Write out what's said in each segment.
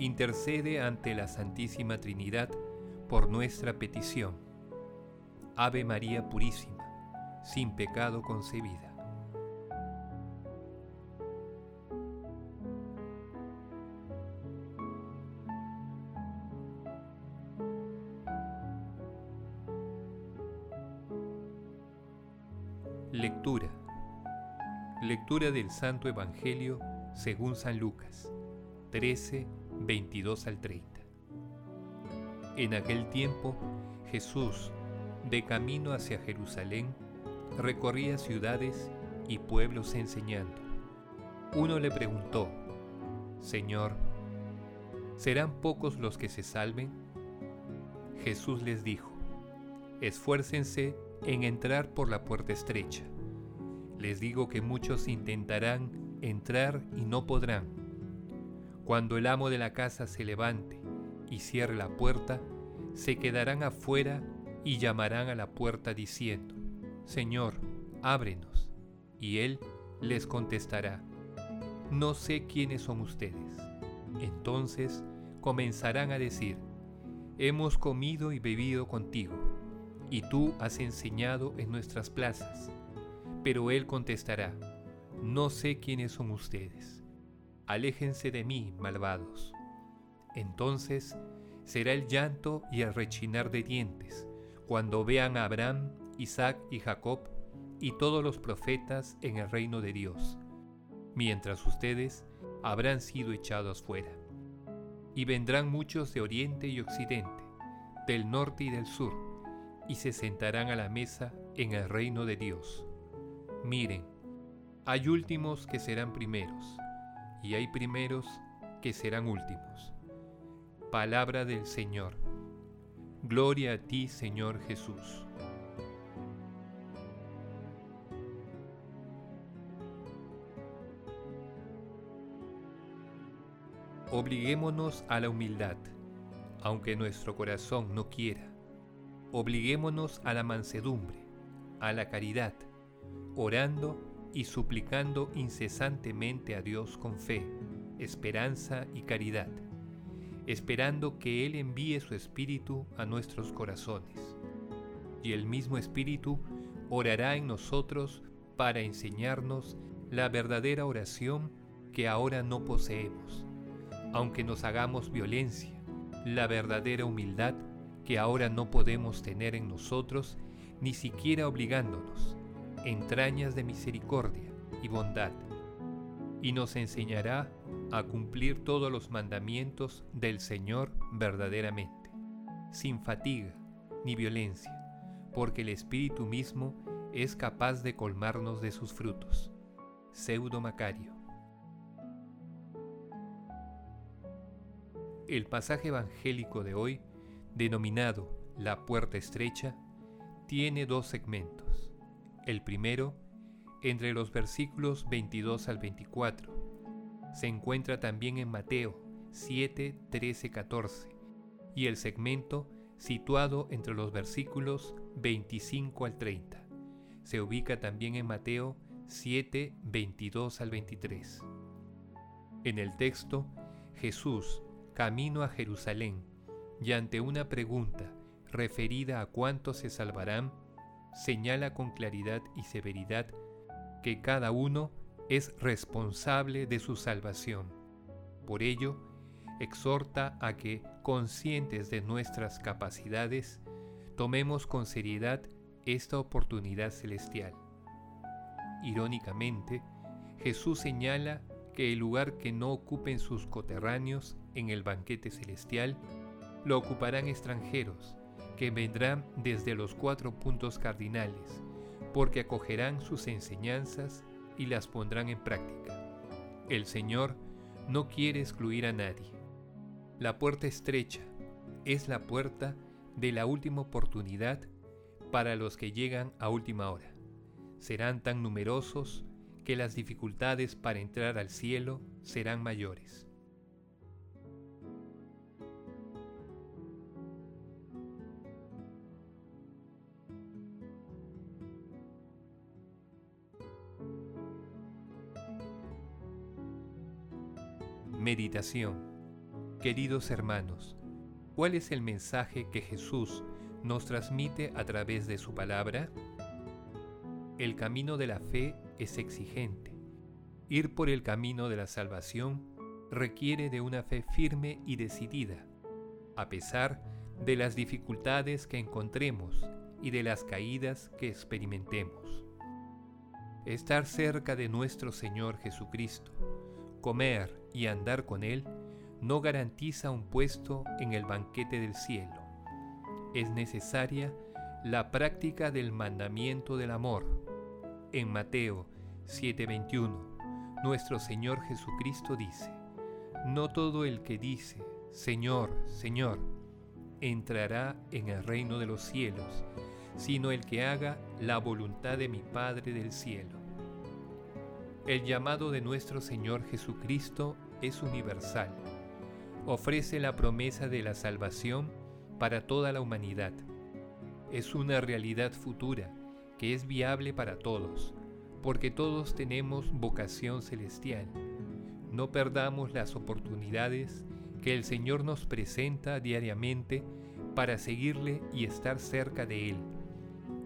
intercede ante la Santísima Trinidad por nuestra petición. Ave María Purísima, sin pecado concebida. Lectura. Lectura del Santo Evangelio según San Lucas 13, 22 al 30. En aquel tiempo, Jesús, de camino hacia Jerusalén, recorría ciudades y pueblos enseñando. Uno le preguntó, Señor, ¿serán pocos los que se salven? Jesús les dijo, esfuércense en entrar por la puerta estrecha. Les digo que muchos intentarán entrar y no podrán cuando el amo de la casa se levante y cierre la puerta, se quedarán afuera y llamarán a la puerta diciendo, Señor, ábrenos. Y él les contestará, no sé quiénes son ustedes. Entonces comenzarán a decir, hemos comido y bebido contigo, y tú has enseñado en nuestras plazas. Pero él contestará, no sé quiénes son ustedes aléjense de mí, malvados. Entonces será el llanto y el rechinar de dientes, cuando vean a Abraham, Isaac y Jacob y todos los profetas en el reino de Dios, mientras ustedes habrán sido echados fuera. Y vendrán muchos de oriente y occidente, del norte y del sur, y se sentarán a la mesa en el reino de Dios. Miren, hay últimos que serán primeros y hay primeros que serán últimos. Palabra del Señor. Gloria a ti, Señor Jesús. Obliguémonos a la humildad, aunque nuestro corazón no quiera. Obliguémonos a la mansedumbre, a la caridad, orando y suplicando incesantemente a Dios con fe, esperanza y caridad, esperando que Él envíe su Espíritu a nuestros corazones. Y el mismo Espíritu orará en nosotros para enseñarnos la verdadera oración que ahora no poseemos, aunque nos hagamos violencia, la verdadera humildad que ahora no podemos tener en nosotros, ni siquiera obligándonos entrañas de misericordia y bondad, y nos enseñará a cumplir todos los mandamientos del Señor verdaderamente, sin fatiga ni violencia, porque el Espíritu mismo es capaz de colmarnos de sus frutos. Pseudo Macario. El pasaje evangélico de hoy, denominado La Puerta Estrecha, tiene dos segmentos. El primero, entre los versículos 22 al 24. Se encuentra también en Mateo 7, 13, 14 y el segmento situado entre los versículos 25 al 30. Se ubica también en Mateo 7, 22 al 23. En el texto, Jesús, camino a Jerusalén, y ante una pregunta referida a cuántos se salvarán, señala con claridad y severidad que cada uno es responsable de su salvación. Por ello, exhorta a que, conscientes de nuestras capacidades, tomemos con seriedad esta oportunidad celestial. Irónicamente, Jesús señala que el lugar que no ocupen sus coterráneos en el banquete celestial, lo ocuparán extranjeros, que vendrán desde los cuatro puntos cardinales, porque acogerán sus enseñanzas y las pondrán en práctica. El Señor no quiere excluir a nadie. La puerta estrecha, es la puerta de la última oportunidad para los que llegan a última hora. Serán tan numerosos que las dificultades para entrar al cielo serán mayores. Meditación Queridos hermanos, ¿cuál es el mensaje que Jesús nos transmite a través de su palabra? El camino de la fe es exigente. Ir por el camino de la salvación requiere de una fe firme y decidida, a pesar de las dificultades que encontremos y de las caídas que experimentemos. Estar cerca de nuestro Señor Jesucristo, comer y andar con Él no garantiza un puesto en el banquete del cielo. Es necesaria la práctica del mandamiento del amor. En Mateo 7:21, nuestro Señor Jesucristo dice, No todo el que dice, Señor, Señor, entrará en el reino de los cielos, sino el que haga la voluntad de mi Padre del cielo. El llamado de nuestro Señor Jesucristo es universal. Ofrece la promesa de la salvación para toda la humanidad. Es una realidad futura que es viable para todos, porque todos tenemos vocación celestial. No perdamos las oportunidades que el Señor nos presenta diariamente para seguirle y estar cerca de Él.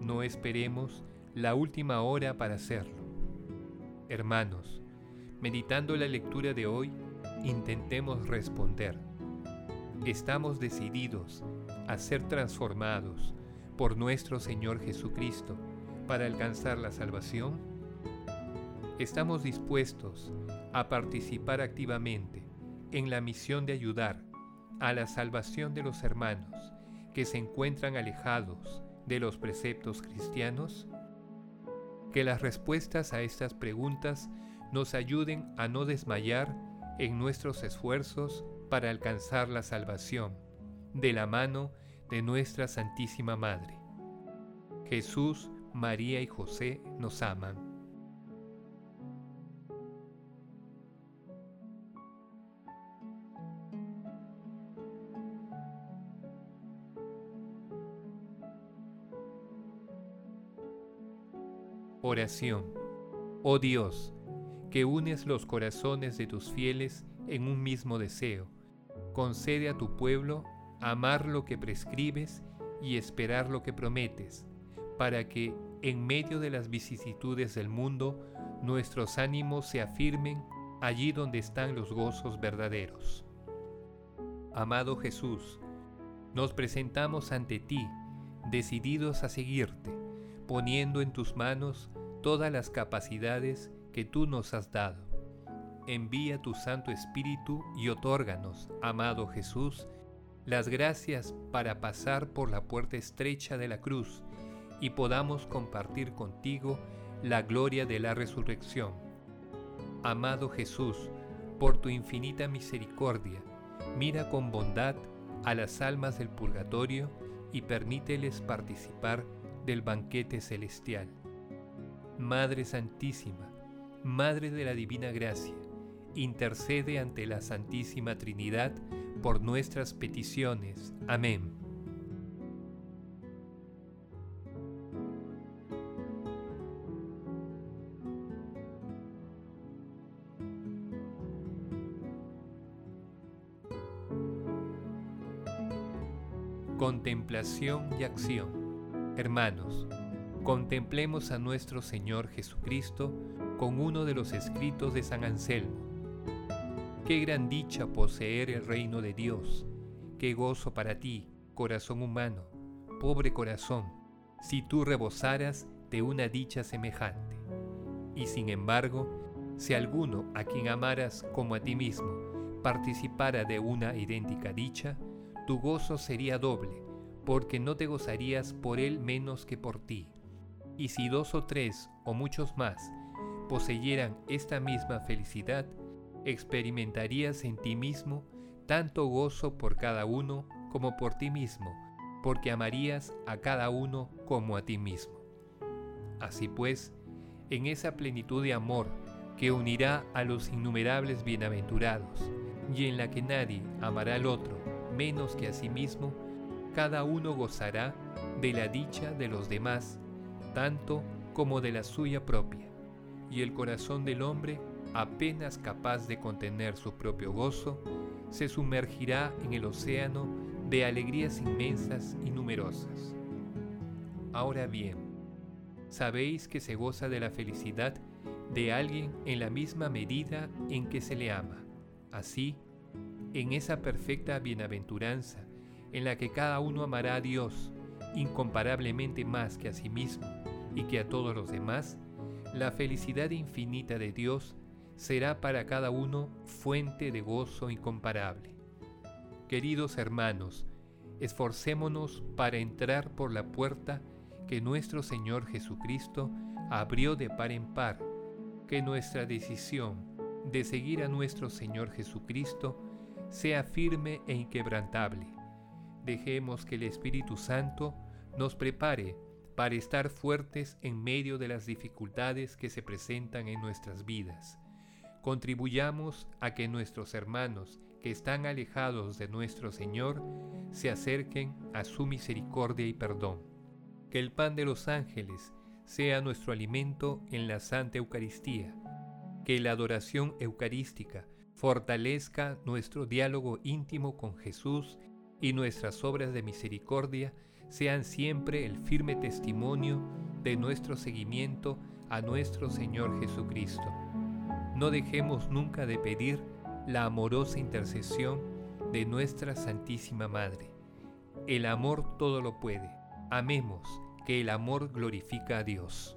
No esperemos la última hora para hacerlo. Hermanos, meditando la lectura de hoy, intentemos responder. ¿Estamos decididos a ser transformados por nuestro Señor Jesucristo para alcanzar la salvación? ¿Estamos dispuestos a participar activamente en la misión de ayudar a la salvación de los hermanos que se encuentran alejados de los preceptos cristianos? Que las respuestas a estas preguntas nos ayuden a no desmayar en nuestros esfuerzos para alcanzar la salvación, de la mano de nuestra Santísima Madre. Jesús, María y José nos aman. Oración. Oh Dios, que unes los corazones de tus fieles en un mismo deseo. Concede a tu pueblo amar lo que prescribes y esperar lo que prometes, para que, en medio de las vicisitudes del mundo, nuestros ánimos se afirmen allí donde están los gozos verdaderos. Amado Jesús, nos presentamos ante ti, decididos a seguirte, poniendo en tus manos todas las capacidades que tú nos has dado. Envía tu Santo Espíritu y otórganos, amado Jesús, las gracias para pasar por la puerta estrecha de la cruz y podamos compartir contigo la gloria de la resurrección. Amado Jesús, por tu infinita misericordia, mira con bondad a las almas del purgatorio y permíteles participar del banquete celestial. Madre Santísima, Madre de la Divina Gracia, intercede ante la Santísima Trinidad por nuestras peticiones. Amén. Contemplación y acción. Hermanos, contemplemos a nuestro Señor Jesucristo con uno de los escritos de San Anselmo. Qué gran dicha poseer el reino de Dios, qué gozo para ti, corazón humano, pobre corazón, si tú rebosaras de una dicha semejante. Y sin embargo, si alguno a quien amaras como a ti mismo participara de una idéntica dicha, tu gozo sería doble, porque no te gozarías por él menos que por ti. Y si dos o tres o muchos más poseyeran esta misma felicidad, experimentarías en ti mismo tanto gozo por cada uno como por ti mismo, porque amarías a cada uno como a ti mismo. Así pues, en esa plenitud de amor que unirá a los innumerables bienaventurados, y en la que nadie amará al otro menos que a sí mismo, cada uno gozará de la dicha de los demás, tanto como de la suya propia, y el corazón del hombre, apenas capaz de contener su propio gozo, se sumergirá en el océano de alegrías inmensas y numerosas. Ahora bien, sabéis que se goza de la felicidad de alguien en la misma medida en que se le ama. Así, en esa perfecta bienaventuranza en la que cada uno amará a Dios incomparablemente más que a sí mismo y que a todos los demás, la felicidad infinita de Dios será para cada uno fuente de gozo incomparable. Queridos hermanos, esforcémonos para entrar por la puerta que nuestro Señor Jesucristo abrió de par en par, que nuestra decisión de seguir a nuestro Señor Jesucristo sea firme e inquebrantable. Dejemos que el Espíritu Santo nos prepare para estar fuertes en medio de las dificultades que se presentan en nuestras vidas. Contribuyamos a que nuestros hermanos que están alejados de nuestro Señor se acerquen a su misericordia y perdón. Que el pan de los ángeles sea nuestro alimento en la Santa Eucaristía. Que la adoración eucarística fortalezca nuestro diálogo íntimo con Jesús y nuestras obras de misericordia sean siempre el firme testimonio de nuestro seguimiento a nuestro Señor Jesucristo. No dejemos nunca de pedir la amorosa intercesión de nuestra Santísima Madre. El amor todo lo puede. Amemos que el amor glorifica a Dios.